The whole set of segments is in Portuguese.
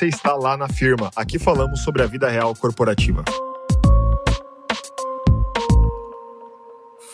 você está lá na firma. Aqui falamos sobre a vida real corporativa.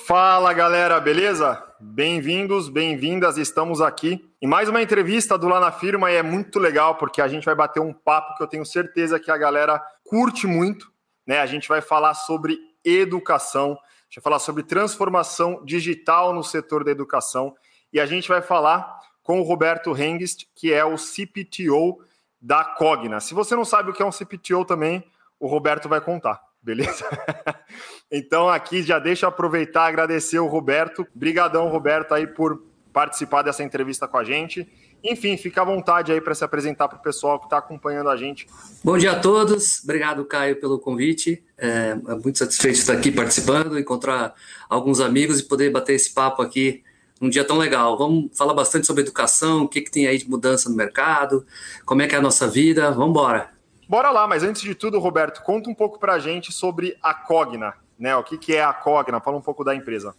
Fala galera, beleza? Bem-vindos, bem-vindas, estamos aqui em mais uma entrevista do Lá na Firma e é muito legal porque a gente vai bater um papo que eu tenho certeza que a galera curte muito, né? A gente vai falar sobre educação, a gente vai falar sobre transformação digital no setor da educação e a gente vai falar com o Roberto Hengist, que é o CPTO da Cogna. Se você não sabe o que é um CPTO também, o Roberto vai contar beleza? então aqui já deixa eu aproveitar agradecer o Roberto. Brigadão, Roberto, aí por participar dessa entrevista com a gente. Enfim, fica à vontade aí para se apresentar para o pessoal que está acompanhando a gente. Bom dia a todos, obrigado Caio pelo convite. É, é muito satisfeito estar aqui participando, encontrar alguns amigos e poder bater esse papo aqui num dia tão legal. Vamos falar bastante sobre educação, o que, que tem aí de mudança no mercado, como é que é a nossa vida. Vamos embora. Bora lá, mas antes de tudo, Roberto, conta um pouco para a gente sobre a Cogna, né? O que, que é a Cogna? Fala um pouco da empresa.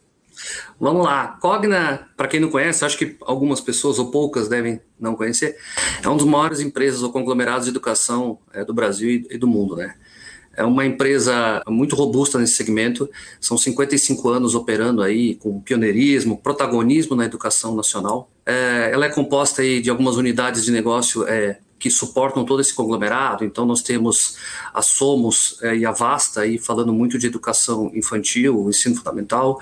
Vamos lá. Cogna, para quem não conhece, acho que algumas pessoas ou poucas devem não conhecer, é uma das maiores empresas ou conglomerados de educação é, do Brasil e do mundo, né? É uma empresa muito robusta nesse segmento, são 55 anos operando aí com pioneirismo, protagonismo na educação nacional. É, ela é composta aí de algumas unidades de negócio é, que suportam todo esse conglomerado. Então, nós temos a Somos é, e a Vasta aí falando muito de educação infantil, ensino fundamental.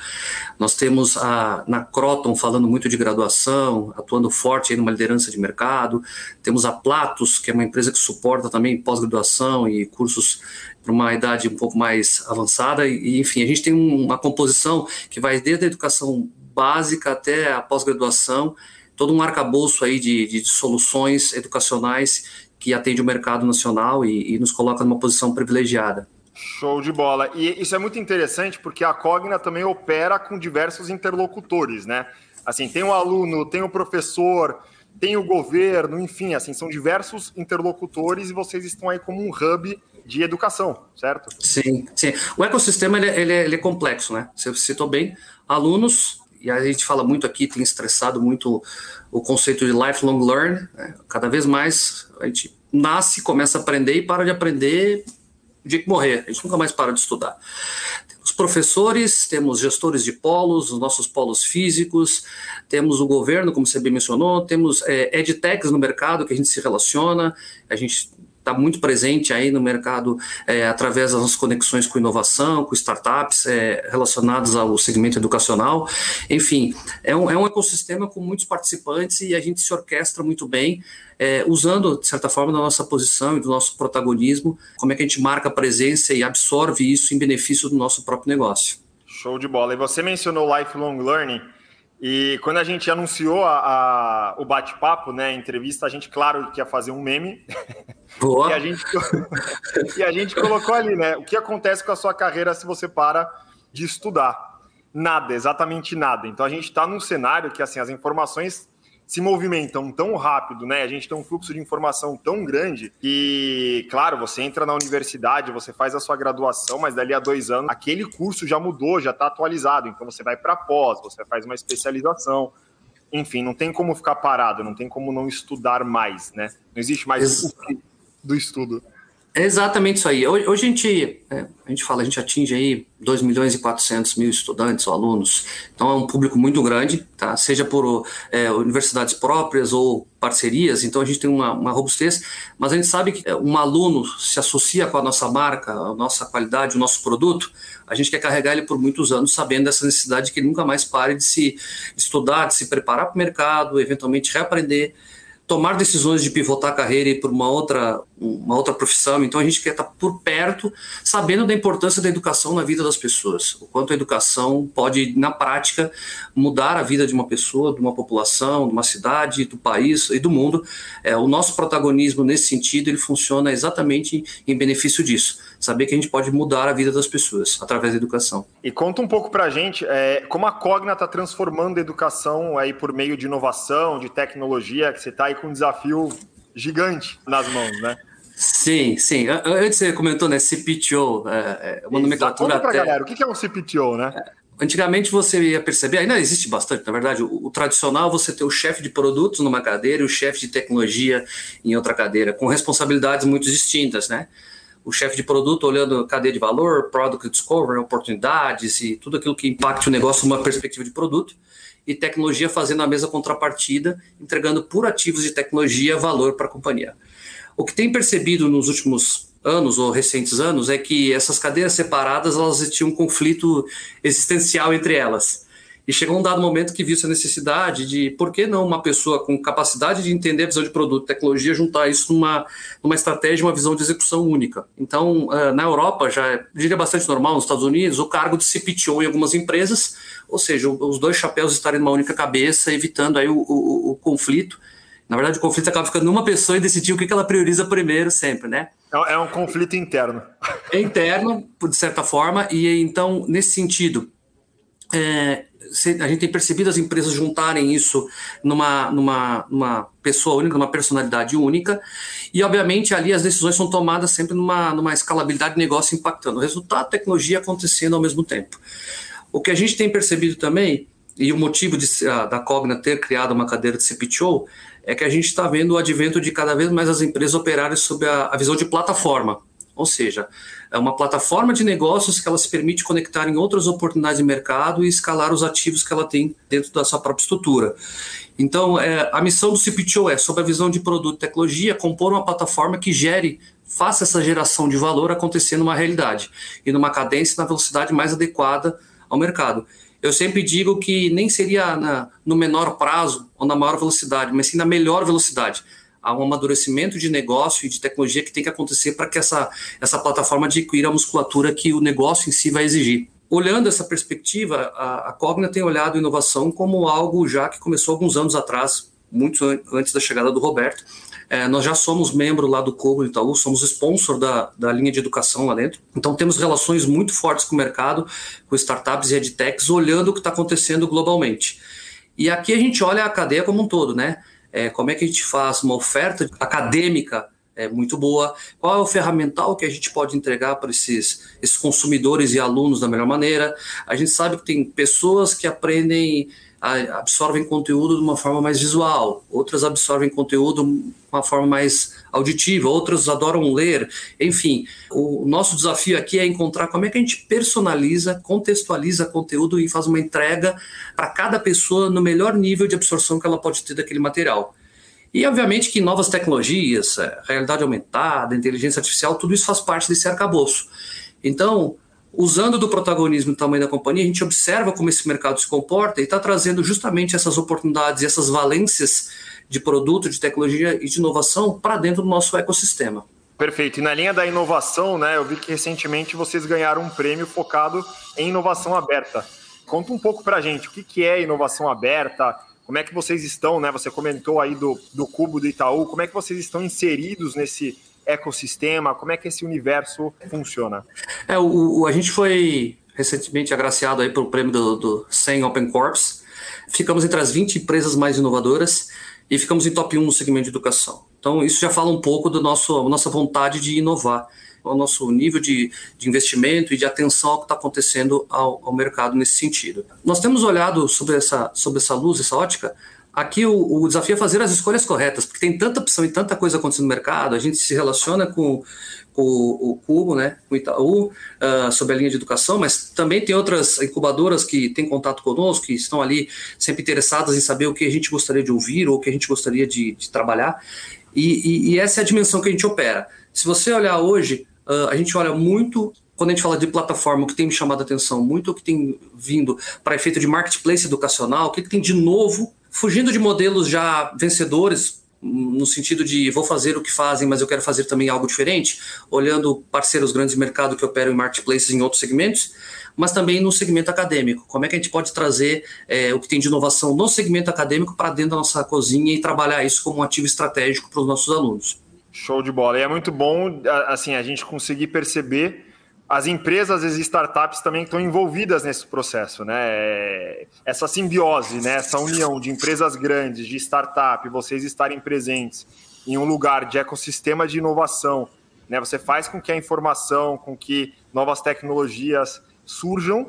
Nós temos a na Croton falando muito de graduação, atuando forte aí numa liderança de mercado. Temos a Platos, que é uma empresa que suporta também pós-graduação e cursos para uma idade um pouco mais avançada. E, enfim, a gente tem uma composição que vai desde a educação básica até a pós-graduação todo um arcabouço aí de, de soluções educacionais que atende o mercado nacional e, e nos coloca numa posição privilegiada. Show de bola. E isso é muito interessante porque a Cogna também opera com diversos interlocutores, né? Assim, tem o aluno, tem o professor, tem o governo, enfim, assim, são diversos interlocutores e vocês estão aí como um hub de educação, certo? Sim, sim. O ecossistema ele, é, ele, é, ele é complexo, né? Você citou bem, alunos, e a gente fala muito aqui, tem estressado muito o conceito de lifelong learn. Né? Cada vez mais a gente nasce, começa a aprender e para de aprender de morrer. A gente nunca mais para de estudar. Temos professores, temos gestores de polos, os nossos polos físicos, temos o governo, como você bem mencionou, temos é, edtechs no mercado que a gente se relaciona, a gente está muito presente aí no mercado é, através das nossas conexões com inovação, com startups é, relacionadas ao segmento educacional. Enfim, é um, é um ecossistema com muitos participantes e a gente se orquestra muito bem, é, usando, de certa forma, da nossa posição e do nosso protagonismo, como é que a gente marca a presença e absorve isso em benefício do nosso próprio negócio. Show de bola. E você mencionou lifelong learning. E quando a gente anunciou a, a, o bate-papo, né, a entrevista, a gente, claro, que ia fazer um meme. Boa. e, a gente, e a gente colocou ali, né? O que acontece com a sua carreira se você para de estudar? Nada, exatamente nada. Então a gente está num cenário que assim as informações se movimentam tão rápido, né? A gente tem um fluxo de informação tão grande que, claro, você entra na universidade, você faz a sua graduação, mas dali a dois anos aquele curso já mudou, já está atualizado. Então você vai para pós, você faz uma especialização. Enfim, não tem como ficar parado, não tem como não estudar mais, né? Não existe mais o do estudo. É exatamente isso aí. Hoje, hoje a, gente, é, a gente fala, a gente atinge aí 2 milhões e 400 mil estudantes ou alunos, então é um público muito grande, tá? seja por é, universidades próprias ou parcerias, então a gente tem uma, uma robustez, mas a gente sabe que é, um aluno se associa com a nossa marca, a nossa qualidade, o nosso produto, a gente quer carregar ele por muitos anos sabendo dessa necessidade de que ele nunca mais pare de se estudar, de se preparar para o mercado, eventualmente reaprender, tomar decisões de pivotar a carreira e ir por uma outra, uma outra profissão. Então a gente quer estar por perto, sabendo da importância da educação na vida das pessoas, o quanto a educação pode, na prática, mudar a vida de uma pessoa, de uma população, de uma cidade, do país e do mundo. É, o nosso protagonismo nesse sentido ele funciona exatamente em benefício disso saber que a gente pode mudar a vida das pessoas através da educação. E conta um pouco para a gente é, como a Cogna está transformando a educação aí por meio de inovação, de tecnologia, que você está aí com um desafio gigante nas mãos, né? Sim, sim. Antes você comentou, né, CPTO, é, é uma nomenclatura Conta pra até... galera, o que é um CPTO, né? Antigamente você ia perceber, ainda existe bastante, na verdade, o, o tradicional você ter o chefe de produtos numa cadeira e o chefe de tecnologia em outra cadeira, com responsabilidades muito distintas, né? O chefe de produto olhando cadeia de valor, product discovery, oportunidades e tudo aquilo que impacte o negócio numa perspectiva de produto, e tecnologia fazendo a mesma contrapartida, entregando por ativos de tecnologia valor para a companhia. O que tem percebido nos últimos anos ou recentes anos é que essas cadeiras separadas elas tinham um conflito existencial entre elas. E chegou um dado momento que viu essa necessidade de por que não uma pessoa com capacidade de entender a visão de produto, tecnologia, juntar isso numa, numa estratégia, uma visão de execução única. Então, uh, na Europa, já diria bastante normal, nos Estados Unidos, o cargo de CPTO em algumas empresas, ou seja, os dois chapéus estarem numa única cabeça, evitando aí o, o, o conflito. Na verdade, o conflito acaba ficando numa pessoa e decidir o que ela prioriza primeiro sempre, né? É, é um conflito interno. É interno, de certa forma, e então, nesse sentido, é, a gente tem percebido as empresas juntarem isso numa, numa, numa pessoa única, numa personalidade única, e obviamente ali as decisões são tomadas sempre numa, numa escalabilidade de negócio impactando o resultado, tecnologia acontecendo ao mesmo tempo. O que a gente tem percebido também, e o motivo de, da Cogna ter criado uma cadeira de CPTO, é que a gente está vendo o advento de cada vez mais as empresas operarem sob a, a visão de plataforma. Ou seja, é uma plataforma de negócios que ela se permite conectar em outras oportunidades de mercado e escalar os ativos que ela tem dentro da sua própria estrutura. Então, é, a missão do CPTO é, sob a visão de produto e tecnologia, compor uma plataforma que gere, faça essa geração de valor acontecer numa realidade e numa cadência e na velocidade mais adequada ao mercado. Eu sempre digo que nem seria na, no menor prazo ou na maior velocidade, mas sim na melhor velocidade. Há um amadurecimento de negócio e de tecnologia que tem que acontecer para que essa, essa plataforma adquira a musculatura que o negócio em si vai exigir. Olhando essa perspectiva, a, a Cogna tem olhado inovação como algo já que começou alguns anos atrás, muito antes da chegada do Roberto, é, nós já somos membro lá do Cobo Itaú, somos sponsor da, da linha de educação lá dentro. Então temos relações muito fortes com o mercado, com startups e edtechs, olhando o que está acontecendo globalmente. E aqui a gente olha a cadeia como um todo, né? É, como é que a gente faz uma oferta acadêmica é muito boa, qual é o ferramental que a gente pode entregar para esses, esses consumidores e alunos da melhor maneira. A gente sabe que tem pessoas que aprendem absorvem conteúdo de uma forma mais visual, outras absorvem conteúdo de uma forma mais auditiva, outras adoram ler, enfim. O nosso desafio aqui é encontrar como é que a gente personaliza, contextualiza conteúdo e faz uma entrega para cada pessoa no melhor nível de absorção que ela pode ter daquele material. E, obviamente, que novas tecnologias, é, realidade aumentada, inteligência artificial, tudo isso faz parte desse arcabouço. Então, usando do protagonismo do tamanho da companhia, a gente observa como esse mercado se comporta e está trazendo justamente essas oportunidades e essas valências de produto, de tecnologia e de inovação para dentro do nosso ecossistema. Perfeito. E na linha da inovação, né, eu vi que recentemente vocês ganharam um prêmio focado em inovação aberta. Conta um pouco para a gente o que, que é inovação aberta, como é que vocês estão, né? Você comentou aí do, do Cubo do Itaú, como é que vocês estão inseridos nesse ecossistema? Como é que esse universo funciona? É, o, o a gente foi recentemente agraciado aí pelo prêmio do, do 100 Open Corps. Ficamos entre as 20 empresas mais inovadoras e ficamos em top 1 no segmento de educação. Então, isso já fala um pouco da nossa vontade de inovar, o nosso nível de, de investimento e de atenção ao que está acontecendo ao, ao, mercado nesse sentido. Nós temos olhado sobre essa, sobre essa luz, essa ótica, Aqui o, o, desafio é fazer as escolhas corretas, porque tem tanta opção e tanta coisa acontecendo no mercado. A gente se relaciona com, com o Cubo, né, com o Itaú, uh, sobre a linha de educação, mas também tem outras incubadoras que têm contato conosco, que estão ali sempre interessadas em saber o que a gente gostaria de ouvir ou o que a gente gostaria de, de trabalhar. E, e, e, essa é a dimensão que a gente opera. Se você olhar hoje, uh, a gente olha muito quando a gente fala de plataforma, o que tem me chamado a atenção muito, o que tem vindo para efeito de marketplace educacional, o que, que tem de novo fugindo de modelos já vencedores, no sentido de vou fazer o que fazem, mas eu quero fazer também algo diferente, olhando parceiros grandes de mercado que operam em marketplaces em outros segmentos, mas também no segmento acadêmico. Como é que a gente pode trazer é, o que tem de inovação no segmento acadêmico para dentro da nossa cozinha e trabalhar isso como um ativo estratégico para os nossos alunos? Show de bola. E é muito bom assim a gente conseguir perceber as empresas e startups também estão envolvidas nesse processo, né? É, essa simbiose, né? Essa união de empresas grandes, de startup, vocês estarem presentes em um lugar de ecossistema de inovação, né? Você faz com que a informação, com que novas tecnologias surjam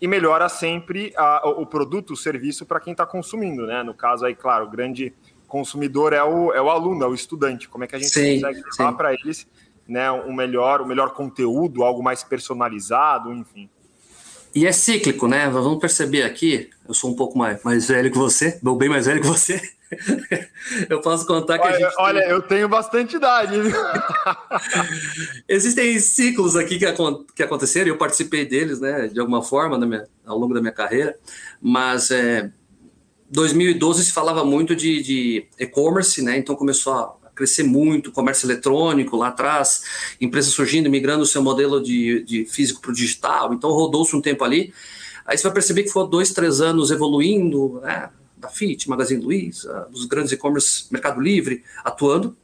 e melhora sempre a, o produto, o serviço para quem está consumindo, né? No caso aí, claro, o grande consumidor é o, é o aluno, é o estudante. Como é que a gente sim, consegue levar para eles né, um melhor, um melhor conteúdo, algo mais personalizado, enfim. E é cíclico, né? Vamos perceber aqui, eu sou um pouco mais, mais velho que você, ou bem mais velho que você. eu posso contar que olha, a gente. Olha, tem... eu tenho bastante idade. Existem ciclos aqui que, que aconteceram, eu participei deles, né, de alguma forma, minha, ao longo da minha carreira, mas é, 2012 se falava muito de, de e-commerce, né, então começou a crescer muito, comércio eletrônico lá atrás, empresas surgindo, migrando o seu modelo de, de físico para o digital, então rodou-se um tempo ali. Aí você vai perceber que foi dois, três anos evoluindo, né? da FIT, Magazine Luiza, dos grandes e-commerce, Mercado Livre, atuando.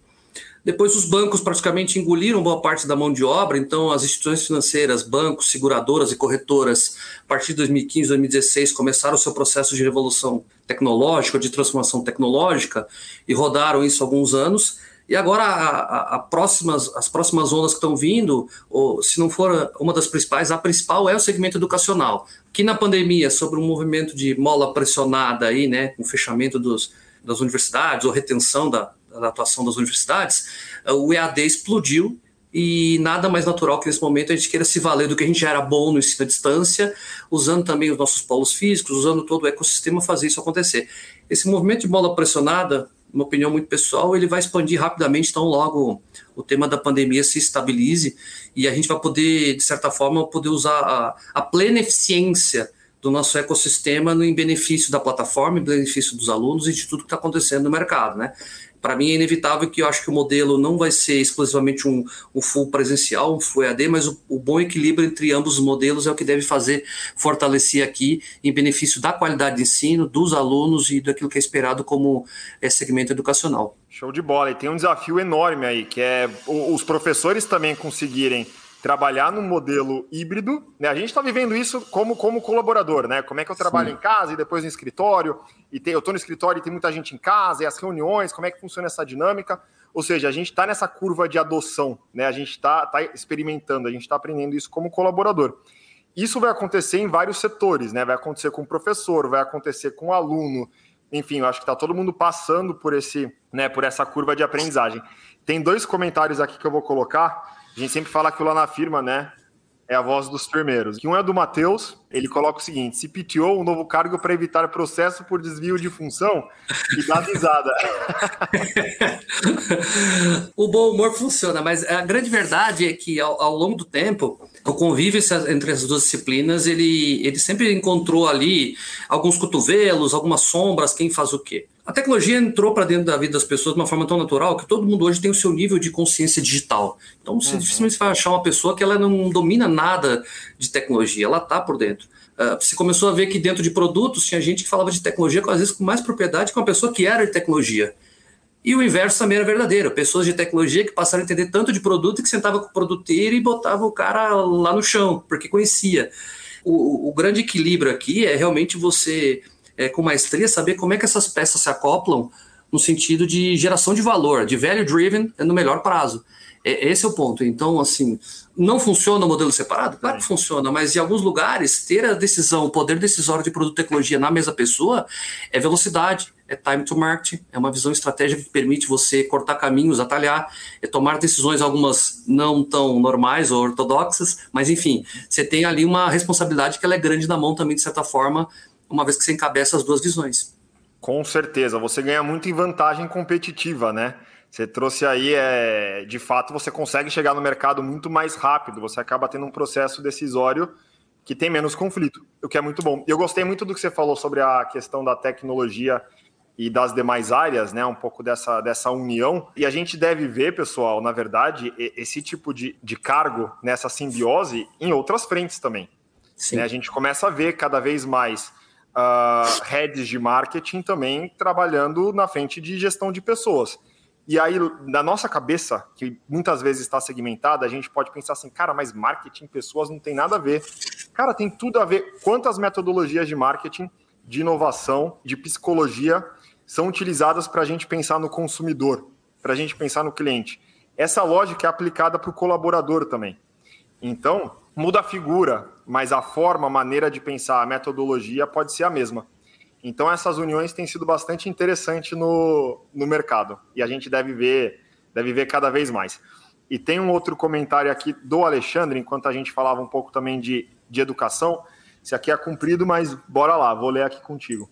Depois os bancos praticamente engoliram boa parte da mão de obra, então as instituições financeiras, bancos, seguradoras e corretoras, a partir de 2015, 2016, começaram o seu processo de revolução tecnológica, de transformação tecnológica, e rodaram isso alguns anos. E agora a, a, a próximas, as próximas ondas que estão vindo, ou, se não for uma das principais, a principal é o segmento educacional, que na pandemia, sobre um movimento de mola pressionada aí, né, com o fechamento dos, das universidades, ou retenção da, da atuação das universidades, o EAD explodiu e nada mais natural que nesse momento a gente queira se valer do que a gente já era bom no ensino à distância, usando também os nossos polos físicos, usando todo o ecossistema fazer isso acontecer. Esse movimento de bola pressionada uma opinião muito pessoal, ele vai expandir rapidamente, então logo o tema da pandemia se estabilize e a gente vai poder, de certa forma, poder usar a, a plena eficiência do nosso ecossistema em benefício da plataforma, em benefício dos alunos e de tudo que está acontecendo no mercado, né? Para mim é inevitável que eu acho que o modelo não vai ser exclusivamente um, um full presencial, um full EAD, mas o, o, bom equilíbrio entre ambos os modelos é o que deve fazer fortalecer aqui em benefício da qualidade de ensino, dos alunos e daquilo que é esperado como é, segmento educacional. Show de bola. E tem um desafio enorme aí, que é os professores também conseguirem trabalhar num modelo híbrido. Né? A gente está vivendo isso como, como colaborador, né? Como é que eu trabalho Sim. em casa e depois no escritório, e tem, eu estou no escritório e tem muita gente em casa, e as reuniões, como é que funciona essa dinâmica. Ou seja, a gente está nessa curva de adoção, né? A gente está tá experimentando, a gente está aprendendo isso como colaborador. Isso vai acontecer em vários setores, né? Vai acontecer com o professor, vai acontecer com o aluno. Enfim, eu acho que está todo mundo passando por esse, né, por essa curva de aprendizagem. Tem dois comentários aqui que eu vou colocar. A gente sempre fala que lá na firma, né? É a voz dos firmeiros. Que um é do Matheus, ele coloca o seguinte: se PTO, um novo cargo para evitar processo por desvio de função, e dá risada. o bom humor funciona, mas a grande verdade é que ao, ao longo do tempo, o convívio entre as duas disciplinas, ele, ele sempre encontrou ali alguns cotovelos, algumas sombras, quem faz o quê. A tecnologia entrou para dentro da vida das pessoas de uma forma tão natural que todo mundo hoje tem o seu nível de consciência digital. Então, uhum. dificilmente você vai achar uma pessoa que ela não domina nada de tecnologia, ela está por dentro. Uh, você começou a ver que dentro de produtos tinha gente que falava de tecnologia, às vezes com mais propriedade que uma pessoa que era de tecnologia. E o inverso também era verdadeiro. Pessoas de tecnologia que passaram a entender tanto de produto que sentava com o produteiro e botava o cara lá no chão, porque conhecia. O, o grande equilíbrio aqui é realmente você é, com maestria, saber como é que essas peças se acoplam no sentido de geração de valor, de value driven no melhor prazo. É, esse é o ponto. Então, assim, não funciona o modelo separado? Claro que funciona, mas em alguns lugares, ter a decisão, o poder decisório de produto e tecnologia na mesma pessoa é velocidade, é time to market, é uma visão estratégica que permite você cortar caminhos, atalhar, é tomar decisões, algumas não tão normais ou ortodoxas, mas enfim, você tem ali uma responsabilidade que ela é grande na mão também, de certa forma, uma vez que você encabeça as duas visões. Com certeza, você ganha muito em vantagem competitiva, né? Você trouxe aí, é, de fato, você consegue chegar no mercado muito mais rápido, você acaba tendo um processo decisório que tem menos conflito, o que é muito bom. Eu gostei muito do que você falou sobre a questão da tecnologia e das demais áreas, né? Um pouco dessa, dessa união. E a gente deve ver, pessoal, na verdade, esse tipo de, de cargo nessa simbiose em outras frentes também. Né? A gente começa a ver cada vez mais uh, heads de marketing também trabalhando na frente de gestão de pessoas. E aí, na nossa cabeça, que muitas vezes está segmentada, a gente pode pensar assim, cara, mas marketing, pessoas não tem nada a ver. Cara, tem tudo a ver. Quantas metodologias de marketing, de inovação, de psicologia são utilizadas para a gente pensar no consumidor, para a gente pensar no cliente? Essa lógica é aplicada para o colaborador também. Então, muda a figura, mas a forma, a maneira de pensar, a metodologia pode ser a mesma. Então essas uniões têm sido bastante interessantes no, no mercado e a gente deve ver, deve ver cada vez mais. E tem um outro comentário aqui do Alexandre, enquanto a gente falava um pouco também de, de educação. Esse aqui é cumprido, mas bora lá, vou ler aqui contigo.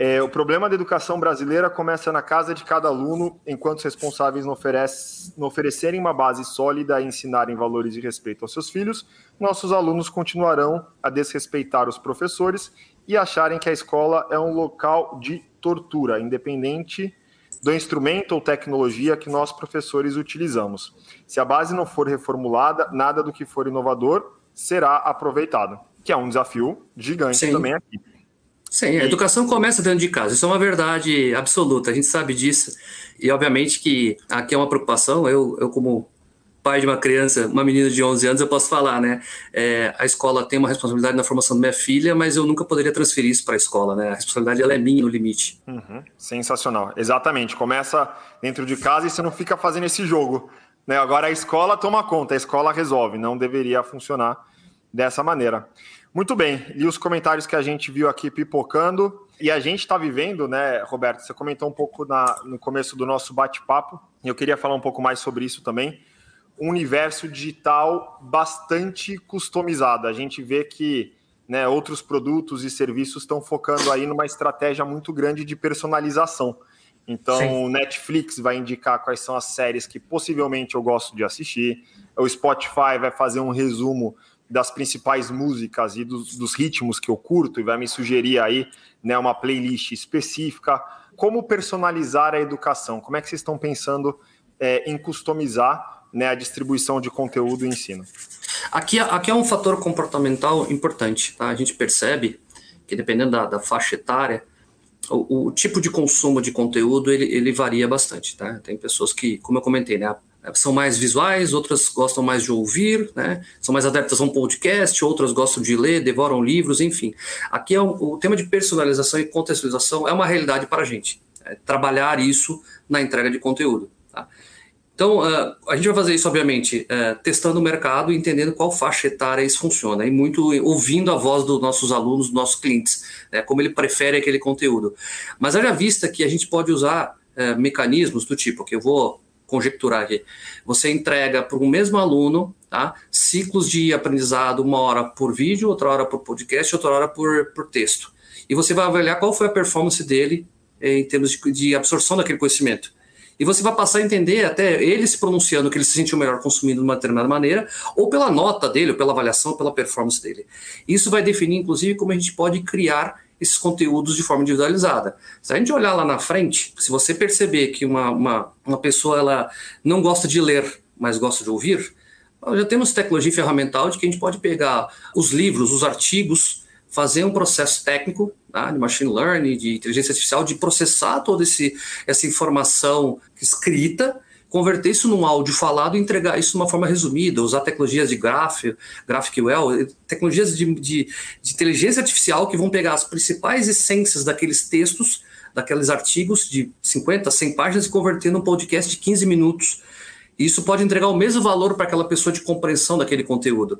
É, o problema da educação brasileira começa na casa de cada aluno, enquanto os responsáveis não, oferece, não oferecerem uma base sólida e ensinarem valores de respeito aos seus filhos, nossos alunos continuarão a desrespeitar os professores e acharem que a escola é um local de tortura, independente do instrumento ou tecnologia que nós professores utilizamos. Se a base não for reformulada, nada do que for inovador será aproveitado, que é um desafio gigante Sim. também aqui. Sim, a educação começa dentro de casa. Isso é uma verdade absoluta, a gente sabe disso. E, obviamente, que aqui é uma preocupação. Eu, eu como pai de uma criança, uma menina de 11 anos, eu posso falar, né? É, a escola tem uma responsabilidade na formação da minha filha, mas eu nunca poderia transferir isso para a escola, né? A responsabilidade ela é minha no limite. Uhum. Sensacional, exatamente. Começa dentro de casa e você não fica fazendo esse jogo. Né? Agora a escola toma conta, a escola resolve, não deveria funcionar dessa maneira. Muito bem, li os comentários que a gente viu aqui pipocando. E a gente está vivendo, né, Roberto? Você comentou um pouco na, no começo do nosso bate-papo, e eu queria falar um pouco mais sobre isso também. Um universo digital bastante customizado. A gente vê que né, outros produtos e serviços estão focando aí numa estratégia muito grande de personalização. Então, o Netflix vai indicar quais são as séries que possivelmente eu gosto de assistir. O Spotify vai fazer um resumo das principais músicas e dos, dos, ritmos que eu curto e vai me sugerir aí né, uma playlist específica. Como personalizar a educação? Como é que vocês estão pensando é, em customizar né, a distribuição de conteúdo e ensino? Aqui, aqui é um fator comportamental importante. Tá? A gente percebe que dependendo da, da faixa etária, o, o, tipo de consumo de conteúdo ele, ele varia bastante. Tá? Tem pessoas que, como eu comentei, né, são mais visuais, outras gostam mais de ouvir, né? São mais adeptas a um podcast, outras gostam de ler, devoram livros, enfim. Aqui é o, o tema de personalização e contextualização é uma realidade para a gente. É trabalhar isso na entrega de conteúdo. Tá? Então, uh, a gente vai fazer isso, obviamente, uh, testando o mercado entendendo qual faixa etária isso funciona, e muito ouvindo a voz dos nossos alunos, dos nossos clientes, né, como ele prefere aquele conteúdo. Mas haja vista que a gente pode usar uh, mecanismos do tipo que eu vou conjecturar aqui. Você entrega para o mesmo aluno tá, ciclos de aprendizado, uma hora por vídeo, outra hora por podcast, outra hora por, por texto. E você vai avaliar qual foi a performance dele eh, em termos de, de absorção daquele conhecimento. E você vai passar a entender até ele se pronunciando que ele se sentiu melhor consumindo de uma determinada maneira, ou pela nota dele, ou pela avaliação, ou pela performance dele. Isso vai definir, inclusive, como a gente pode criar esses conteúdos de forma individualizada. Se a gente olhar lá na frente, se você perceber que uma, uma, uma pessoa ela não gosta de ler, mas gosta de ouvir, já temos tecnologia ferramental de que a gente pode pegar os livros, os artigos, fazer um processo técnico tá, de machine learning, de inteligência artificial, de processar toda esse, essa informação escrita converter isso num áudio falado e entregar isso de uma forma resumida, usar tecnologias de graph, GraphQL, tecnologias de, de, de inteligência artificial que vão pegar as principais essências daqueles textos, daqueles artigos de 50, 100 páginas e converter num podcast de 15 minutos. Isso pode entregar o mesmo valor para aquela pessoa de compreensão daquele conteúdo.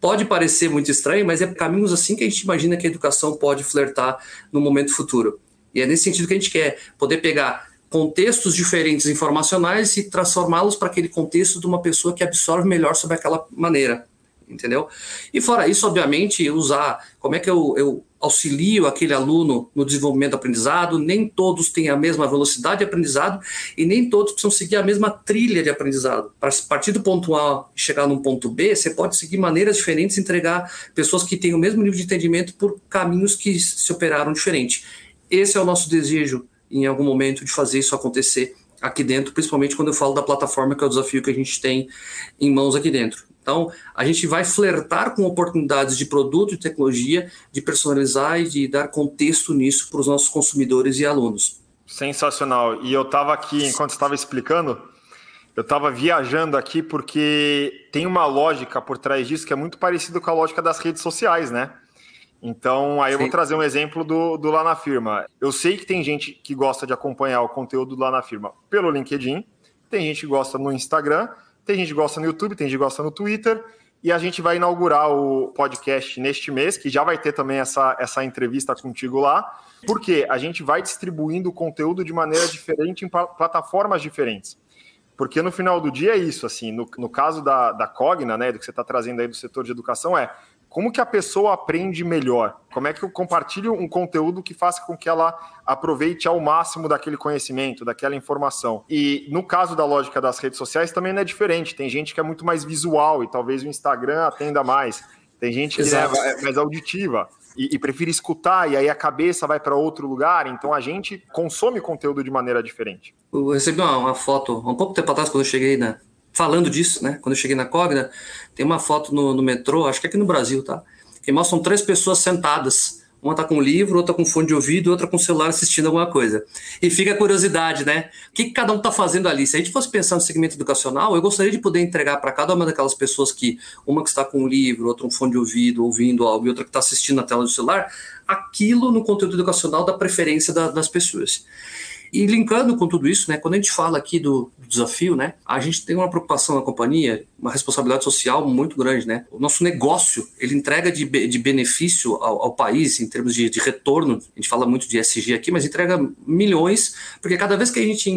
Pode parecer muito estranho, mas é caminhos assim que a gente imagina que a educação pode flertar no momento futuro. E é nesse sentido que a gente quer poder pegar contextos diferentes informacionais e transformá-los para aquele contexto de uma pessoa que absorve melhor sobre aquela maneira, entendeu? E fora isso, obviamente, usar como é que eu, eu auxilio aquele aluno no desenvolvimento do aprendizado, nem todos têm a mesma velocidade de aprendizado e nem todos precisam seguir a mesma trilha de aprendizado. Para partir do ponto A e chegar no ponto B, você pode seguir maneiras diferentes e entregar pessoas que têm o mesmo nível de entendimento por caminhos que se operaram diferente. Esse é o nosso desejo em algum momento de fazer isso acontecer aqui dentro, principalmente quando eu falo da plataforma, que é o desafio que a gente tem em mãos aqui dentro. Então, a gente vai flertar com oportunidades de produto e tecnologia, de personalizar e de dar contexto nisso para os nossos consumidores e alunos. Sensacional. E eu estava aqui, enquanto estava explicando, eu estava viajando aqui porque tem uma lógica por trás disso que é muito parecido com a lógica das redes sociais, né? Então, aí eu vou trazer um exemplo do, do Lá na Firma. Eu sei que tem gente que gosta de acompanhar o conteúdo do Lá na Firma pelo LinkedIn, tem gente que gosta no Instagram, tem gente que gosta no YouTube, tem gente que gosta no Twitter, E a gente vai inaugurar o podcast neste mês, que já vai ter também essa, essa entrevista contigo lá, porque a gente vai distribuindo o conteúdo de maneira diferente em plataformas diferentes. Porque no final do dia é isso, assim, no, no caso da, da Cogna, né, do que você está trazendo aí do setor de educação, é como que a pessoa aprende melhor? Como é que eu compartilho um conteúdo que faça com que ela aproveite ao máximo daquele conhecimento, daquela informação? E no caso da lógica das redes sociais também não é diferente. Tem gente que é muito mais visual e talvez o Instagram atenda mais. Tem gente que é mais auditiva e, e prefere escutar e aí a cabeça vai para outro lugar. Então a gente consome conteúdo de maneira diferente. Eu recebi uma, uma foto um pouco tempo atrás quando eu cheguei na, falando disso, né? Quando eu cheguei na Cogna, tem uma foto no, no metrô, acho que é aqui no Brasil, tá? Que mostram três pessoas sentadas. Uma tá com um livro, outra com fone de ouvido, outra com celular assistindo alguma coisa. E fica a curiosidade, né? O que, que cada um tá fazendo ali? Se a gente fosse pensar no segmento educacional, eu gostaria de poder entregar para cada uma daquelas pessoas que, uma que está com um livro, outra um fone de ouvido, ouvindo algo, e outra que está assistindo na tela do celular, aquilo no conteúdo educacional da preferência da, das pessoas. E linkando com tudo isso, né, quando a gente fala aqui do, do, desafio, né, a gente tem uma preocupação na companhia, uma responsabilidade social muito grande, né. O nosso negócio, ele entrega de, de benefício ao, ao país em termos de, de, retorno. A gente fala muito de SG aqui, mas entrega milhões, porque cada vez que a gente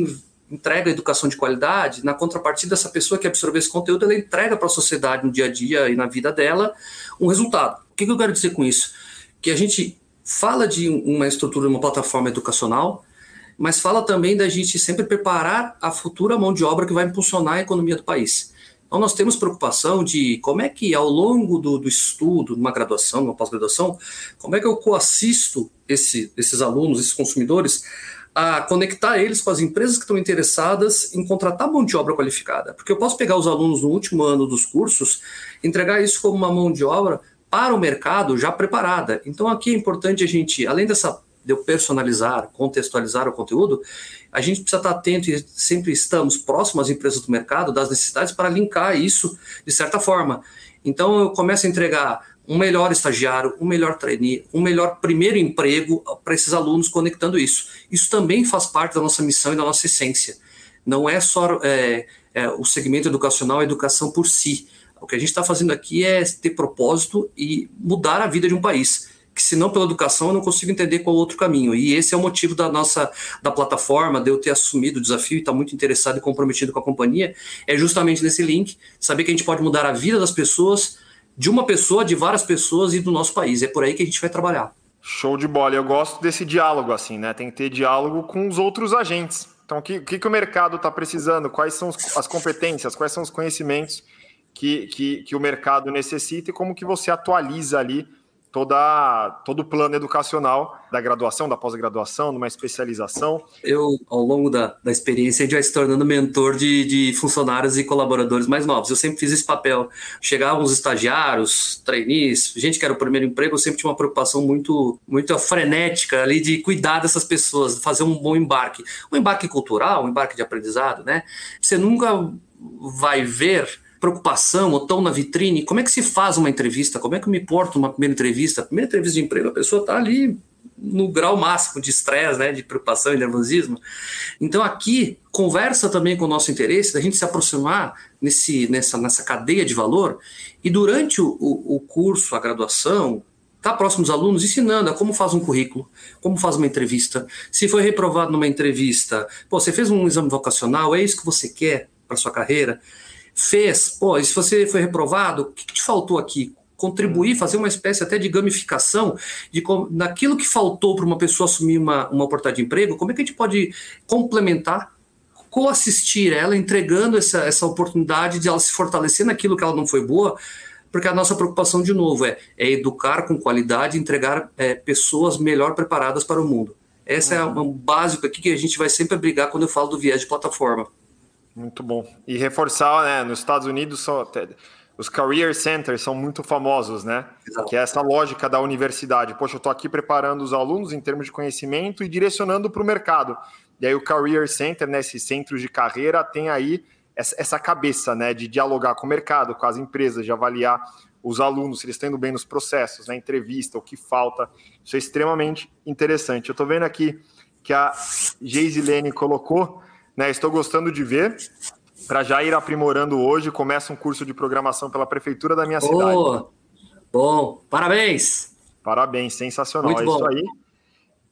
entrega educação de qualidade, na contrapartida dessa pessoa que absorveu esse conteúdo, ela entrega para a sociedade no dia a dia e na vida dela um resultado. O que, que eu quero dizer com isso? Que a gente fala de uma estrutura, uma plataforma educacional, mas fala também da gente sempre preparar a futura mão de obra que vai impulsionar a economia do país. Então, nós temos preocupação de como é que, ao longo do, do estudo, numa graduação, numa pós-graduação, como é que eu coassisto esse, esses alunos, esses consumidores, a conectar eles com as empresas que estão interessadas em contratar mão de obra qualificada. Porque eu posso pegar os alunos no último ano dos cursos, entregar isso como uma mão de obra para o mercado já preparada. Então, aqui é importante a gente, além dessa de eu personalizar, contextualizar o conteúdo, a gente precisa estar atento e sempre estamos próximos às empresas do mercado, das necessidades, para linkar isso de certa forma. Então, eu começo a entregar um melhor estagiário, um melhor trainee, um melhor primeiro emprego para esses alunos conectando isso. Isso também faz parte da nossa missão e da nossa essência. Não é só é, é, o segmento educacional, a educação por si. O que a gente está fazendo aqui é ter propósito e mudar a vida de um país que se não pela educação eu não consigo entender qual outro caminho. E esse é o motivo da nossa da plataforma, de eu ter assumido o desafio e estar tá muito interessado e comprometido com a companhia, é justamente nesse link, saber que a gente pode mudar a vida das pessoas, de uma pessoa, de várias pessoas e do nosso país. É por aí que a gente vai trabalhar. Show de bola. Eu gosto desse diálogo assim, né? Tem que ter diálogo com os outros agentes. Então, o que, o que o mercado está precisando? Quais são as competências? Quais são os conhecimentos que, que, que o mercado necessita e como que você atualiza ali toda, todo o plano educacional da graduação, da pós-graduação, numa especialização. Eu, ao longo da, da experiência, já se tornando mentor de, de funcionários e colaboradores mais novos. Eu sempre fiz esse papel. Chegavam os estagiários, trainees, gente que era o primeiro emprego, eu sempre tinha uma preocupação muito, muito frenética ali de cuidar dessas pessoas, fazer um bom embarque. Um embarque cultural, um embarque de aprendizado, né? Você nunca vai ver preocupação ou tão na vitrine. Como é que se faz uma entrevista? Como é que eu me porto numa primeira entrevista? A primeira entrevista de emprego, a pessoa está ali no grau máximo de estresse, né, de preocupação e nervosismo. Então aqui conversa também com o nosso interesse da gente se aproximar nesse, nessa, nessa cadeia de valor e durante o, o, o curso, a graduação, tá próximo dos alunos ensinando a como faz um currículo, como faz uma entrevista. Se foi reprovado numa entrevista, pô, você fez um exame vocacional, é isso que você quer para sua carreira? Fez, pô, e se você foi reprovado, o que te faltou aqui? Contribuir, fazer uma espécie até de gamificação de naquilo que faltou para uma pessoa assumir uma, uma oportunidade de emprego, como é que a gente pode complementar, coassistir ela, entregando essa, essa oportunidade de ela se fortalecer naquilo que ela não foi boa, porque a nossa preocupação, de novo, é, é educar com qualidade, entregar é, pessoas melhor preparadas para o mundo. Essa é um básico aqui que a gente vai sempre brigar quando eu falo do viés de plataforma. Muito bom. E reforçar, né? Nos Estados Unidos, só, os career centers são muito famosos, né? Exato. Que é essa lógica da universidade. Poxa, eu estou aqui preparando os alunos em termos de conhecimento e direcionando para o mercado. E aí o career center, né? Esses centros de carreira, tem aí essa, essa cabeça, né? De dialogar com o mercado, com as empresas, de avaliar os alunos, se eles estão indo bem nos processos, na entrevista, o que falta. Isso é extremamente interessante. Eu estou vendo aqui que a Geisilene colocou né? Estou gostando de ver. para já ir aprimorando hoje, começa um curso de programação pela prefeitura da minha oh, cidade. Bom, parabéns! Parabéns, sensacional. Muito é bom. isso aí.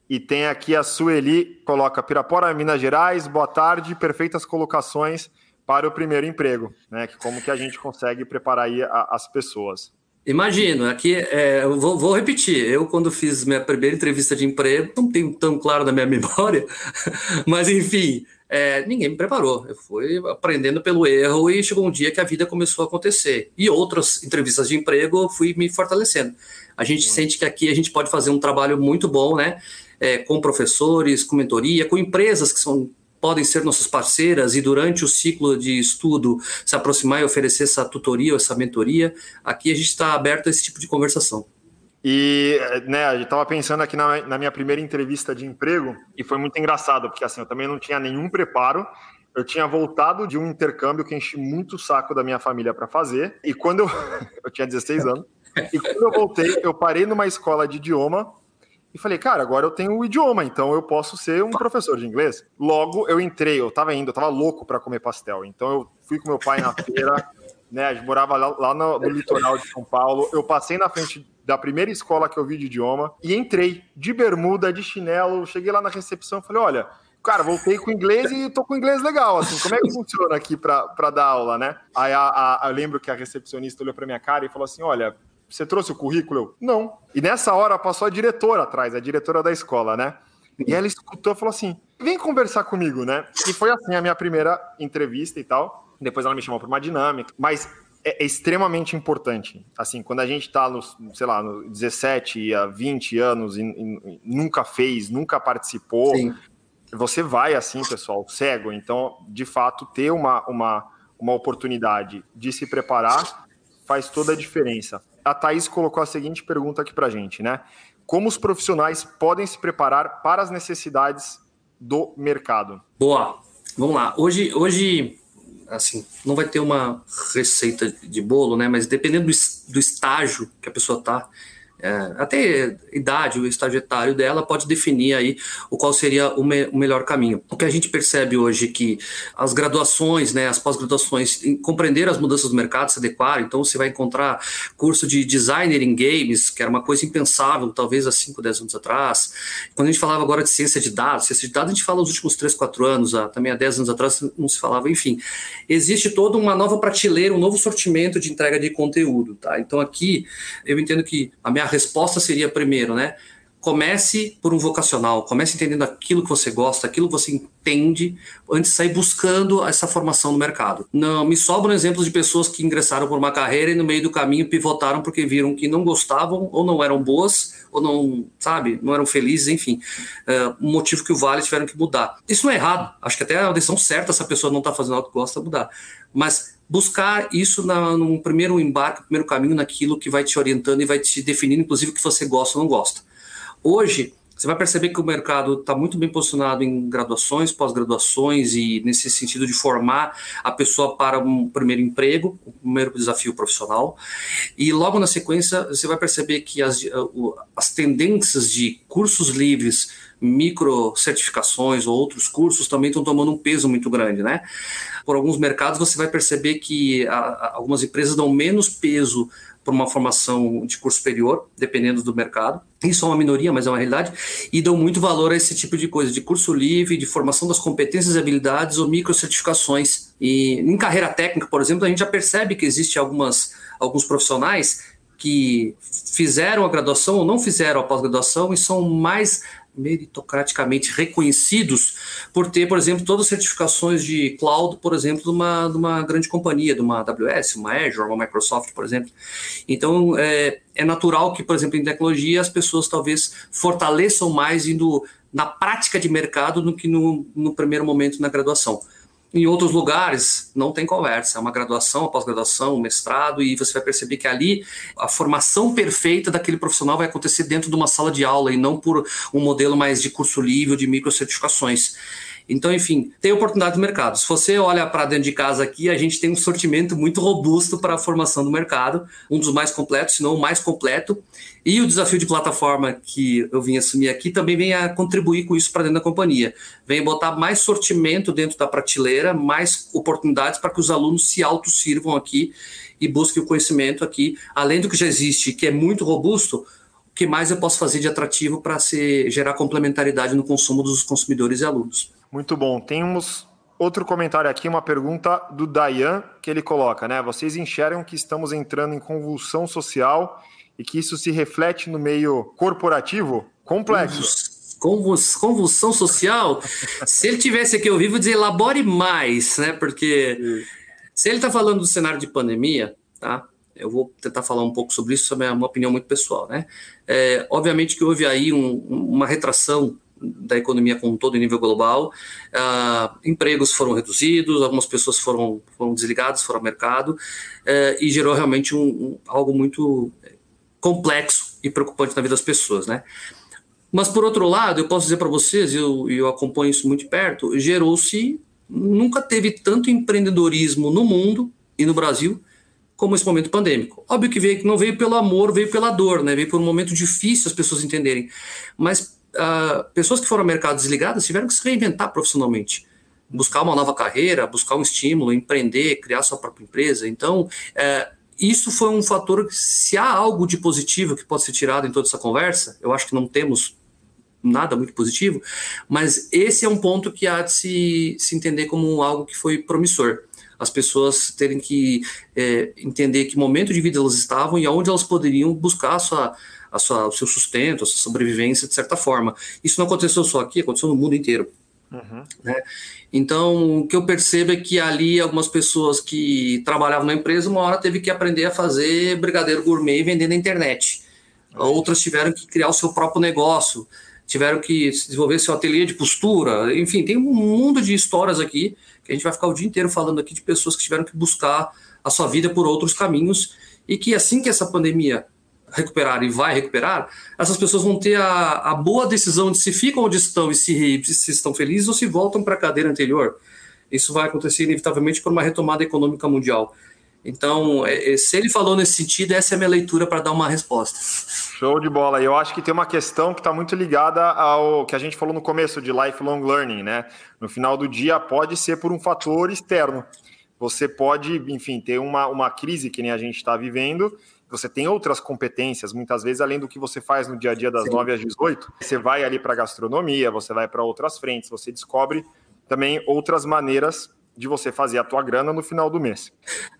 E tem aqui a Sueli, coloca Pirapora, Minas Gerais, boa tarde, perfeitas colocações para o primeiro emprego, né? Como que a gente consegue preparar aí as pessoas. Imagino, aqui é, eu vou, vou, repetir. Eu, quando fiz minha primeira entrevista de emprego, não tenho tão claro na minha memória, mas enfim, é, ninguém me preparou. Eu fui aprendendo pelo erro e chegou um dia que a vida começou a acontecer. E outras entrevistas de emprego eu fui me fortalecendo. A gente uhum. sente que aqui a gente pode fazer um trabalho muito bom, né? É, com professores, com mentoria, com empresas que são podem ser nossas parceiras e durante o ciclo de estudo se aproximar e oferecer essa tutoria ou essa mentoria, aqui a gente está aberto a esse tipo de conversação. E, né, gente estava pensando aqui na, na, minha primeira entrevista de emprego e foi muito engraçado, porque assim, eu também não tinha nenhum preparo. Eu tinha voltado de um intercâmbio que enchi muito o saco da minha família para fazer. E quando eu, eu tinha 16 anos, e quando eu voltei, eu parei numa escola de idioma e falei, cara, agora eu tenho o idioma, então eu posso ser um professor de inglês. Logo eu entrei, eu tava indo, eu tava louco para comer pastel. Então eu fui com meu pai na feira, né? A gente morava lá, lá no, no, litoral de São Paulo. Eu passei na frente da primeira escola que eu vi de idioma e entrei de bermuda, de chinelo. Cheguei lá na recepção e falei, olha, cara, voltei com inglês e tô com inglês legal, assim, como é que funciona aqui para dar aula, né? Aí a, a, eu lembro que a recepcionista olhou para minha cara e falou assim, olha, você trouxe o currículo? Eu, não. E nessa hora passou a diretora atrás, a diretora da escola, né? E ela escutou e falou assim: vem conversar comigo, né? E foi assim a minha primeira entrevista e tal. Depois ela me chamou para uma dinâmica. Mas é, é, extremamente importante. Assim, quando a gente está nos, sei lá, no 17 a 20 anos e, e nunca fez, nunca participou, Sim. você vai assim, pessoal, cego. Então, de fato, ter uma, uma, uma oportunidade de se preparar faz toda a diferença a Thaís colocou a seguinte pergunta aqui para a gente, né? Como os profissionais podem se preparar para as necessidades do mercado? Boa, vamos lá. Hoje, hoje assim, não vai ter uma receita de bolo, né? Mas dependendo do, do estágio que a pessoa está, é, até idade, o estágio etário dela pode definir aí o qual seria o, me, o, melhor caminho. O que a gente percebe hoje é que as graduações, né, as pós-graduações, compreender as mudanças do mercado, se adequar, então você vai encontrar curso de designer em games, que era uma coisa impensável, talvez há 5, 10 anos atrás. Quando a gente falava agora de ciência de dados, ciência de dados a gente fala nos últimos 3, 4 anos, também há 10 anos atrás não se falava, enfim. Existe toda uma nova prateleira, um novo sortimento de entrega de conteúdo, tá? Então aqui eu entendo que a minha resposta seria primeiro, né? Comece por um vocacional, comece entendendo aquilo que você gosta, aquilo que você entende, antes de sair buscando essa formação no mercado. Não me sobram exemplos de pessoas que ingressaram por uma carreira e no meio do caminho pivotaram porque viram que não gostavam ou não eram boas ou não, sabe, não eram felizes, enfim, uh, motivo que o Vale tiveram que mudar. Isso não é errado, acho que até a decisão certa se a pessoa não está fazendo algo que gosta mudar, mas buscar isso na, num primeiro embarque, primeiro caminho naquilo que vai te orientando e vai te definindo, inclusive, o que você gosta ou não gosta. Hoje, você vai perceber que o mercado está muito bem posicionado em graduações, pós-graduações e nesse sentido de formar a pessoa para um primeiro emprego, o primeiro desafio profissional. E logo na sequência, você vai perceber que as, as tendências de cursos livres, micro certificações ou outros cursos também estão tomando um peso muito grande, né? por alguns mercados, você vai perceber que a, a, algumas empresas dão menos peso para uma formação de curso superior, dependendo do mercado. Isso é uma minoria, mas é uma realidade. E dão muito valor a esse tipo de coisa, de curso livre, de formação das competências e habilidades ou microcertificações. E em carreira técnica, por exemplo, a gente já percebe que existe algumas, alguns profissionais que fizeram a graduação ou não fizeram a pós-graduação e são mais meritocraticamente reconhecidos por ter, por exemplo, todas as certificações de cloud, por exemplo, de uma, de uma grande companhia, de uma AWS, uma Azure, uma Microsoft, por exemplo. Então, é, é natural que, por exemplo, em tecnologia, as pessoas talvez fortaleçam mais indo na prática de mercado do que no, no primeiro momento na graduação. Em outros lugares, não tem conversa. É uma graduação, uma pós-graduação, um mestrado, e você vai perceber que ali a formação perfeita daquele profissional vai acontecer dentro de uma sala de aula e não por um modelo mais de curso livre, de micro certificações. Então, enfim, tem oportunidade do mercado. Se você olha para dentro de casa aqui, a gente tem um sortimento muito robusto para a formação do mercado, um dos mais completos, se não o mais completo. E o desafio de plataforma que eu vim assumir aqui também vem a contribuir com isso para dentro da companhia. Vem botar mais sortimento dentro da prateleira, mais oportunidades para que os alunos se autossirvam aqui e busquem o conhecimento aqui, além do que já existe, que é muito robusto, o que mais eu posso fazer de atrativo para gerar complementaridade no consumo dos consumidores e alunos. Muito bom. Temos outro comentário aqui, uma pergunta do Dayan, que ele coloca, né? Vocês enxergam que estamos entrando em convulsão social e que isso se reflete no meio corporativo? Complexo. Convulsão social? se ele tivesse aqui ao vivo, dizer elabore mais, né? Porque se ele está falando do cenário de pandemia, tá? Eu vou tentar falar um pouco sobre isso, é uma opinião muito pessoal, né? É, obviamente que houve aí um, uma retração da economia como um todo em nível global, uh, empregos foram reduzidos, algumas pessoas foram, foram desligadas, foram ao mercado, uh, e gerou realmente um, um, algo muito complexo e preocupante na vida das pessoas, né? Mas, por outro lado, eu posso dizer para vocês, e eu, eu acompanho isso muito perto, gerou-se, nunca teve tanto empreendedorismo no mundo e no Brasil como esse momento pandêmico. Óbvio que veio, não veio pelo amor, veio pela dor, né? Veio por um momento difícil as pessoas entenderem. Mas uh, pessoas que foram ao mercado desligadas tiveram que se reinventar profissionalmente. Buscar uma nova carreira, buscar um estímulo, empreender, criar sua própria empresa. Então, uh, isso foi um fator que, se há algo de positivo que pode ser tirado em toda essa conversa, eu acho que não temos nada muito positivo, mas esse é um ponto que há de se, se entender como algo que foi promissor as pessoas terem que é, entender que momento de vida elas estavam e aonde elas poderiam buscar a sua, a sua, o seu sustento, a sua sobrevivência de certa forma. Isso não aconteceu só aqui, aconteceu no mundo inteiro. Uhum. Né? Então, o que eu percebo é que ali algumas pessoas que trabalhavam na empresa, uma hora teve que aprender a fazer brigadeiro gourmet e vender na internet. Uhum. Outras tiveram que criar o seu próprio negócio, tiveram que desenvolver seu ateliê de postura. Enfim, tem um mundo de histórias aqui que a gente vai ficar o dia inteiro falando aqui de pessoas que tiveram que buscar a sua vida por outros caminhos e que assim que essa pandemia recuperar e vai recuperar, essas pessoas vão ter a, a boa decisão de se ficam onde estão e se, se estão felizes ou se voltam para a cadeira anterior. Isso vai acontecer inevitavelmente por uma retomada econômica mundial. Então, é, é, se ele falou nesse sentido, essa é a minha leitura para dar uma resposta. Show de bola. Eu acho que tem uma questão que está muito ligada ao que a gente falou no começo de lifelong learning, né? No final do dia, pode ser por um fator externo. Você pode, enfim, ter uma, uma crise que nem a gente está vivendo. Você tem outras competências, muitas vezes, além do que você faz no dia a dia das Sim. 9 às 18. Você vai ali para gastronomia, você vai para outras frentes, você descobre também outras maneiras de você fazer a tua grana no final do mês.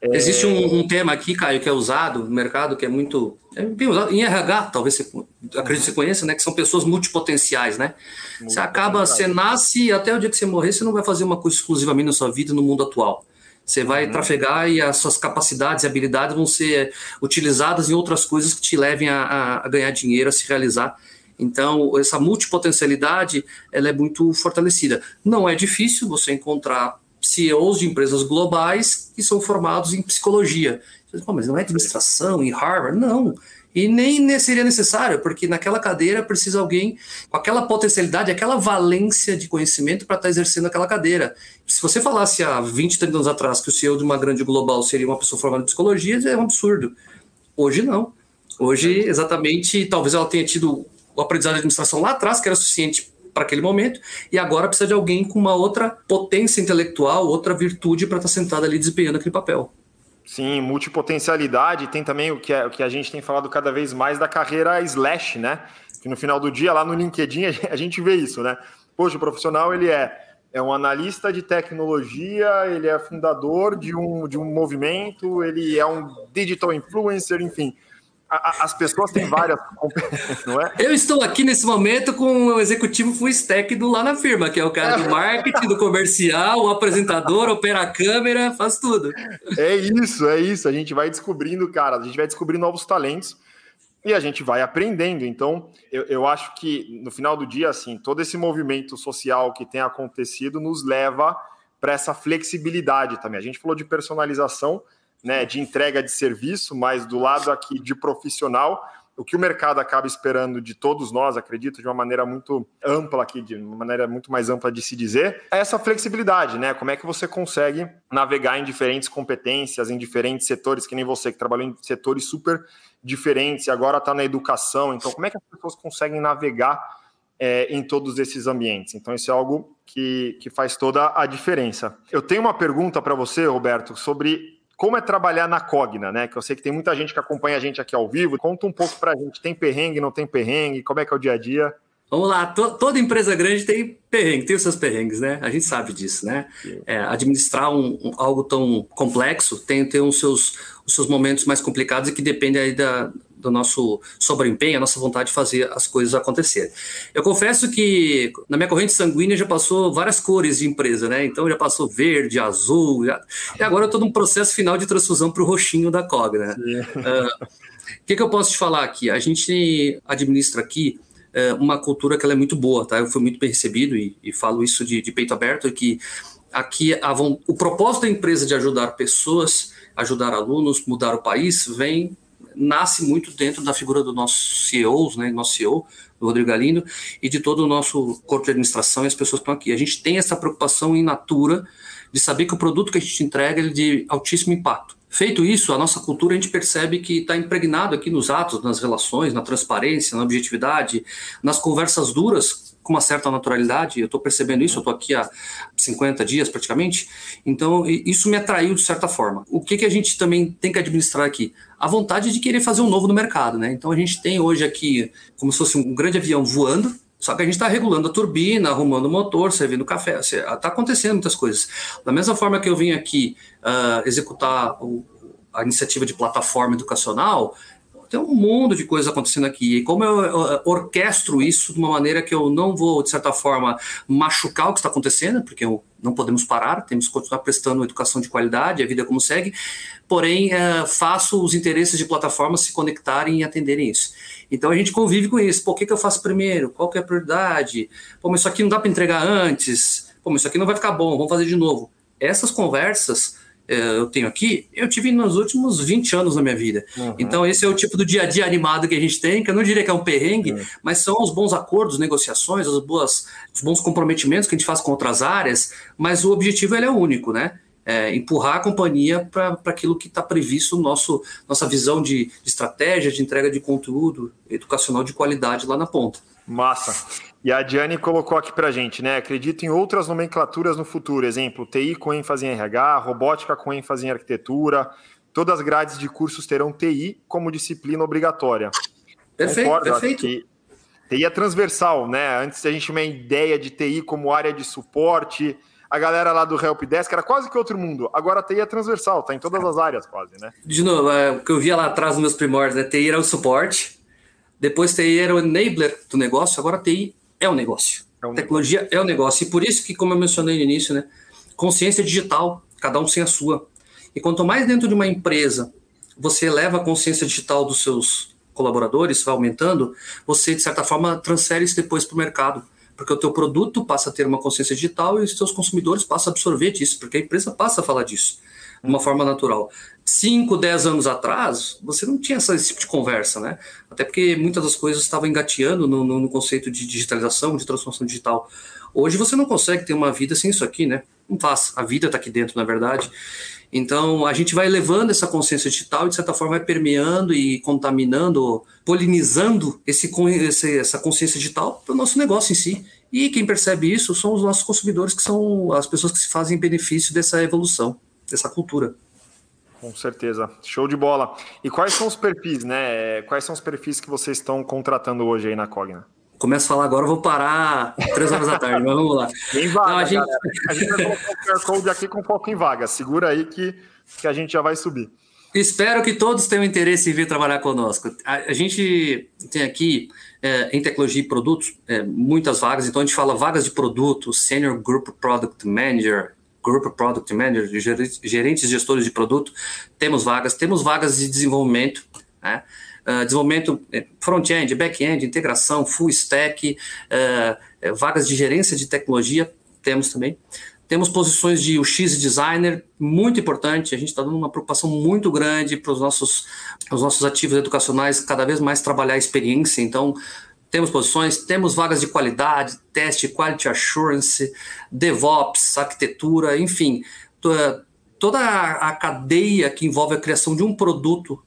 É, Existe um, um, tema aqui, Caio, que é usado no mercado, que é muito é bem usado em RH, talvez você acredite que você conheça, né? Que são pessoas multipotenciais, né? Você acaba, você nasce até o dia que você morrer, você não vai fazer uma coisa exclusivamente na sua vida no mundo atual. Você vai uhum. trafegar e as suas capacidades e habilidades vão ser utilizadas em outras coisas que te levem a, a ganhar dinheiro, a se realizar. Então, essa multipotencialidade ela é muito fortalecida. Não é difícil você encontrar CEOs de empresas globais que são formados em psicologia. Mas não é administração em Harvard? Não. E nem seria necessário, porque naquela cadeira precisa alguém com aquela potencialidade, aquela valência de conhecimento para estar tá exercendo aquela cadeira. Se você falasse há 20, 30 anos atrás que o CEO de uma grande global seria uma pessoa formada em psicologia, é um absurdo. Hoje não. Hoje, exatamente, talvez ela tenha tido o aprendizado de administração lá atrás, que era suficiente para aquele momento, e agora precisa de alguém com uma outra potência intelectual, outra virtude para estar tá sentado ali desempenhando aquele papel. Sim, multipotencialidade. Tem também o que, é, o que a gente tem falado cada vez mais da carreira slash, né? Que no final do dia, lá no LinkedIn, a gente vê isso, né? Poxa, o profissional ele é, é um analista de tecnologia, ele é fundador de um, de um movimento, ele é um digital influencer, enfim as pessoas têm várias, não é? Eu estou aqui nesse momento com o executivo full stack do lá na firma, que é o cara do marketing, do comercial, o apresentador, opera a câmera, faz tudo. É isso, é isso. A gente vai descobrindo, cara, a gente vai descobrindo novos talentos e a gente vai aprendendo. Então, eu, eu acho que no final do dia, assim, todo esse movimento social que tem acontecido nos leva para essa flexibilidade também. A gente falou de personalização né, de entrega de serviço, mas do lado aqui de profissional, o que o mercado acaba esperando de todos nós, acredito, de uma maneira muito ampla aqui, de uma maneira muito mais ampla de se dizer, é essa flexibilidade, né? Como é que você consegue navegar em diferentes competências, em diferentes setores, que nem você, que trabalhou em setores super diferentes e agora está na educação. Então, como é que as pessoas conseguem navegar é, em todos esses ambientes. Então, isso é algo que, que faz toda a diferença. Eu tenho uma pergunta para você, Roberto, sobre como é trabalhar na Cogna, né? Que eu sei que tem muita gente que acompanha a gente aqui ao vivo. Conta um pouco para a gente. Tem perrengue, não tem perrengue? Como é que é o dia a dia? Vamos lá, toda empresa grande tem perrengue, tem os seus perrengues, né? A gente sabe disso, né? É, administrar um, um, algo tão complexo tem, tem os, seus, os seus momentos mais complicados e que depende aí da, do nosso sobreempenho, a nossa vontade de fazer as coisas acontecerem. Eu confesso que na minha corrente sanguínea já passou várias cores de empresa, né? Então já passou verde, azul, já... e agora eu estou num processo final de transfusão para o roxinho da Cogna. Né? Ah, o uh, que, que eu posso te falar aqui? A gente administra aqui é, uma cultura que ela é muito boa, tá? Eu fui muito bem recebido e, e falo isso de, de, peito aberto, que aqui a, o propósito da empresa de ajudar pessoas, ajudar alunos, mudar o país, vem nasce muito dentro da figura do nosso CEO, né, nosso CEO, do Rodrigo Galindo, e de todo o nosso corpo de administração e as pessoas que estão aqui. A gente tem essa preocupação em natura de saber que o produto que a gente entrega é de altíssimo impacto. Feito isso, a nossa cultura a gente percebe que está impregnado aqui nos atos, nas relações, na transparência, na objetividade, nas conversas duras, com uma certa naturalidade. Eu estou percebendo isso, eu estou aqui há 50 dias praticamente. Então, isso me atraiu de certa forma. O que, que a gente também tem que administrar aqui? A vontade de querer fazer um novo no mercado. Né? Então, a gente tem hoje aqui como se fosse um grande avião voando, só que a gente está regulando a turbina, arrumando o motor, servindo café. Está acontecendo muitas coisas. Da mesma forma que eu vim aqui uh, executar o, a iniciativa de plataforma educacional, tem um mundo de coisas acontecendo aqui. E como eu, orquestro isso de uma maneira que eu não vou, de certa forma, machucar o que está acontecendo, porque eu, não podemos parar, temos que continuar prestando educação de qualidade, a vida como segue, porém, é, faço os interesses de plataformas se conectarem e atenderem isso. Então a gente convive com isso. O que, que eu faço primeiro? Qual que é a prioridade? Pô, mas isso aqui não dá para entregar antes. Pô, mas isso aqui não vai ficar bom, vamos fazer de novo. Essas conversas é, eu tenho aqui, eu tive nos últimos 20 anos da minha vida. Uhum. Então, esse é o tipo do dia a dia animado que a gente tem, que eu não diria que é um perrengue, uhum. mas são os bons acordos, negociações, as boas, os bons comprometimentos que a gente faz com outras áreas, mas o objetivo ele é único, né? É, empurrar a companhia para aquilo que está previsto no nosso nossa visão de, de estratégia, de entrega de conteúdo educacional de qualidade lá na ponta. Massa. E a Diane colocou aqui para gente, né? Acredito em outras nomenclaturas no futuro. Exemplo, TI com ênfase em RH, robótica com ênfase em arquitetura. Todas as grades de cursos terão TI como disciplina obrigatória. Perfeito, Concordo, perfeito. Que TI é transversal, né? Antes a gente tinha uma ideia de TI como área de suporte. A galera lá do Helpdesk era quase que outro mundo. Agora a TI é transversal, tá em todas as áreas quase, né? De novo, é, o que eu via lá atrás nos meus primórdios, né? TI era o suporte, depois TI era o enabler do negócio, agora TI é um negócio. É um Tecnologia negócio. é um negócio. E por isso que, como eu mencionei no início, né, consciência digital, cada um sem a sua. E quanto mais dentro de uma empresa você eleva a consciência digital dos seus colaboradores, vai aumentando, você, de certa forma, transfere isso depois para o mercado. Porque o teu produto passa a ter uma consciência digital e os seus consumidores passam a absorver disso, porque a empresa passa a falar disso de uma forma natural. 5, 10 anos atrás, você não tinha esse tipo de conversa, né? Até porque muitas das coisas estavam engateando no, no, no, conceito de digitalização, de transformação digital. Hoje você não consegue ter uma vida sem isso aqui, né? Não faz. A vida está aqui dentro, na verdade. Então, a gente vai levando essa consciência digital e, de certa forma, vai permeando e contaminando, polinizando esse, esse essa consciência digital para o nosso negócio em si. E quem percebe isso são os nossos consumidores, que são as pessoas que se fazem benefício dessa evolução, dessa cultura. Com certeza. Show de bola. E quais são os perfis, né? Quais são os perfis que vocês estão contratando hoje aí na Cogna? Começo a falar agora, vou parar três horas da tarde, mas vamos lá. Em vaga, Não, a, gente... a gente vai colocar o QR Code aqui com foco em vaga. Segura aí que, que a gente já vai subir. Espero que todos tenham interesse em vir trabalhar conosco. A, a gente tem aqui, é, em tecnologia e produtos, é, muitas vagas. Então, a gente fala vagas de produto, Senior Group Product Manager, Group Product Manager, gerentes gestores de produto, temos vagas, temos vagas de desenvolvimento, né? Uh, desenvolvimento eh, front-end, back-end, integração, full stack, uh, vagas de gerência de tecnologia, temos também. Temos posições de UX designer, muito importante. A gente está dando uma preocupação muito grande para os nossos, os nossos ativos educacionais cada vez mais trabalhar a experiência. Então, temos posições, temos vagas de qualidade, teste, quality assurance, DevOps, arquitetura, enfim, toda a cadeia que envolve a criação de um produto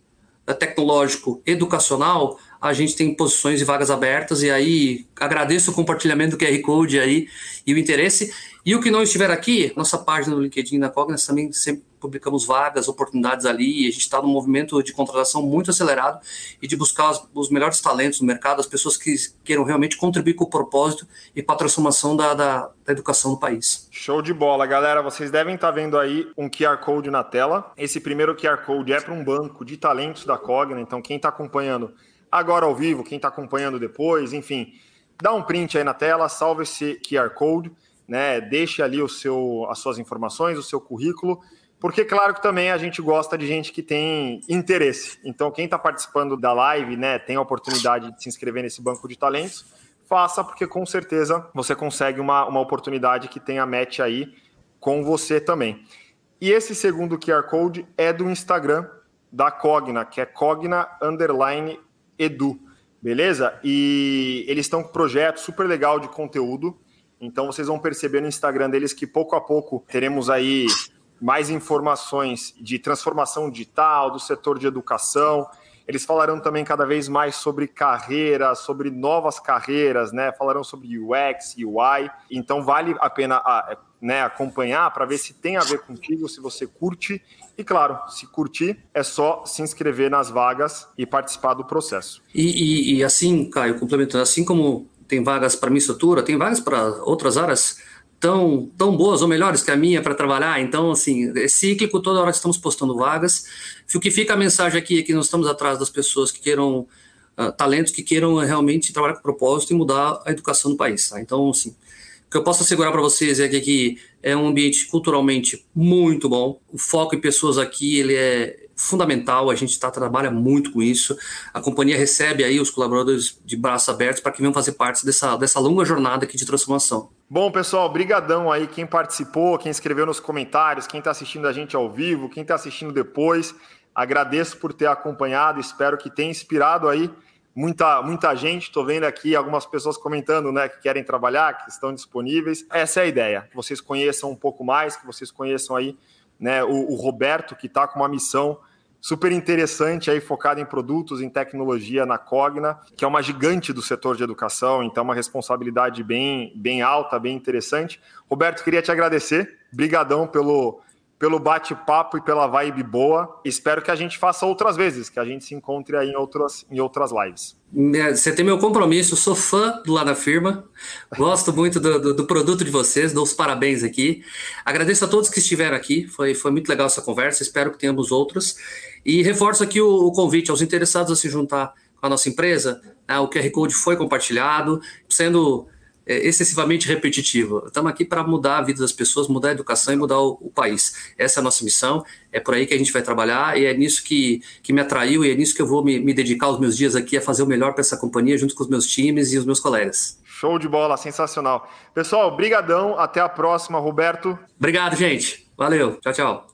tecnológico educacional, a gente tem posições e vagas abertas, e aí agradeço o compartilhamento do QR Code aí e o interesse. E o que não estiver aqui, nossa página no LinkedIn da Cognas também sempre publicamos vagas, oportunidades ali, e a gente está num movimento de contratação muito acelerado e de buscar os, os, melhores talentos no mercado, as pessoas que queiram realmente contribuir com o propósito e com a transformação da, da, da educação do país. Show de bola, galera. Vocês devem estar tá vendo aí um QR Code na tela. Esse primeiro QR Code é para um banco de talentos da Cogna, então quem está acompanhando agora ao vivo, quem está acompanhando depois, enfim, dá um print aí na tela, salve esse QR Code, né? Deixe ali o seu, as suas informações, o seu currículo, porque claro que também a gente gosta de gente que tem interesse. Então, quem está participando da live, né, tem a oportunidade de se inscrever nesse banco de talentos, faça, porque com certeza você consegue uma, uma oportunidade que tenha match aí com você também. E esse segundo QR Code é do Instagram da Cogna, que é Cogna Underline Edu, beleza? E eles estão com um projeto super legal de conteúdo. Então vocês vão perceber no Instagram deles que pouco a pouco teremos aí mais informações de transformação digital, do setor de educação. Eles falarão também cada vez mais sobre carreira, sobre novas carreiras, né? Falarão sobre UX, UI. Então vale a pena né, acompanhar para ver se tem a ver contigo, se você curte e claro, se curtir, é só se inscrever nas vagas e participar do processo. E, e, e assim, Caio, complementando, assim como tem vagas para minha estrutura, tem vagas para outras áreas tão, tão boas ou melhores que a minha para trabalhar. Então, assim, é cíclico, toda hora estamos postando vagas. O que fica a mensagem aqui é que nós estamos atrás das pessoas que queiram, uh, talentos que queiram realmente trabalhar com propósito e mudar a educação do país. Tá? Então, assim, que eu posso assegurar para vocês é que aqui é um ambiente culturalmente muito bom. O foco em pessoas aqui ele é fundamental. A gente tá, trabalha muito com isso. A companhia recebe aí os colaboradores de braços abertos para que venham fazer parte dessa, dessa longa jornada aqui de transformação. Bom, pessoal, brigadão aí quem participou, quem escreveu nos comentários, quem está assistindo a gente ao vivo, quem está assistindo depois. Agradeço por ter acompanhado, espero que tenha inspirado aí muita, muita gente. Estou vendo aqui algumas pessoas comentando né, que querem trabalhar, que estão disponíveis. Essa é a ideia, que vocês conheçam um pouco mais, que vocês conheçam aí né, o, o Roberto, que está com uma missão super interessante aí focada em produtos, em tecnologia na Cogna, que é uma gigante do setor de educação, então uma responsabilidade bem, bem alta, bem interessante. Roberto, queria te agradecer. Brigadão pelo pelo bate-papo e pela vibe boa. Espero que a gente faça outras vezes, que a gente se encontre aí em outras, em outras lives. É, você tem meu compromisso, sou fã do lá da firma, gosto muito do, do, do, produto de vocês, dou os parabéns aqui. Agradeço a todos que estiveram aqui, foi, foi muito legal essa conversa, espero que tenhamos outras. E reforço aqui o, o convite aos interessados a se juntar com a nossa empresa. Né, o QR Code foi compartilhado, sendo é, excessivamente repetitivo. Estamos aqui para mudar a vida das pessoas, mudar a educação e mudar o, o, país. Essa é a nossa missão, é por aí que a gente vai trabalhar e é nisso que, que me atraiu e é nisso que eu vou me, me dedicar os meus dias aqui a fazer o melhor para essa companhia junto com os meus times e os meus colegas. Show de bola, sensacional. Pessoal, brigadão, até a próxima, Roberto. Obrigado, gente. Valeu, tchau, tchau.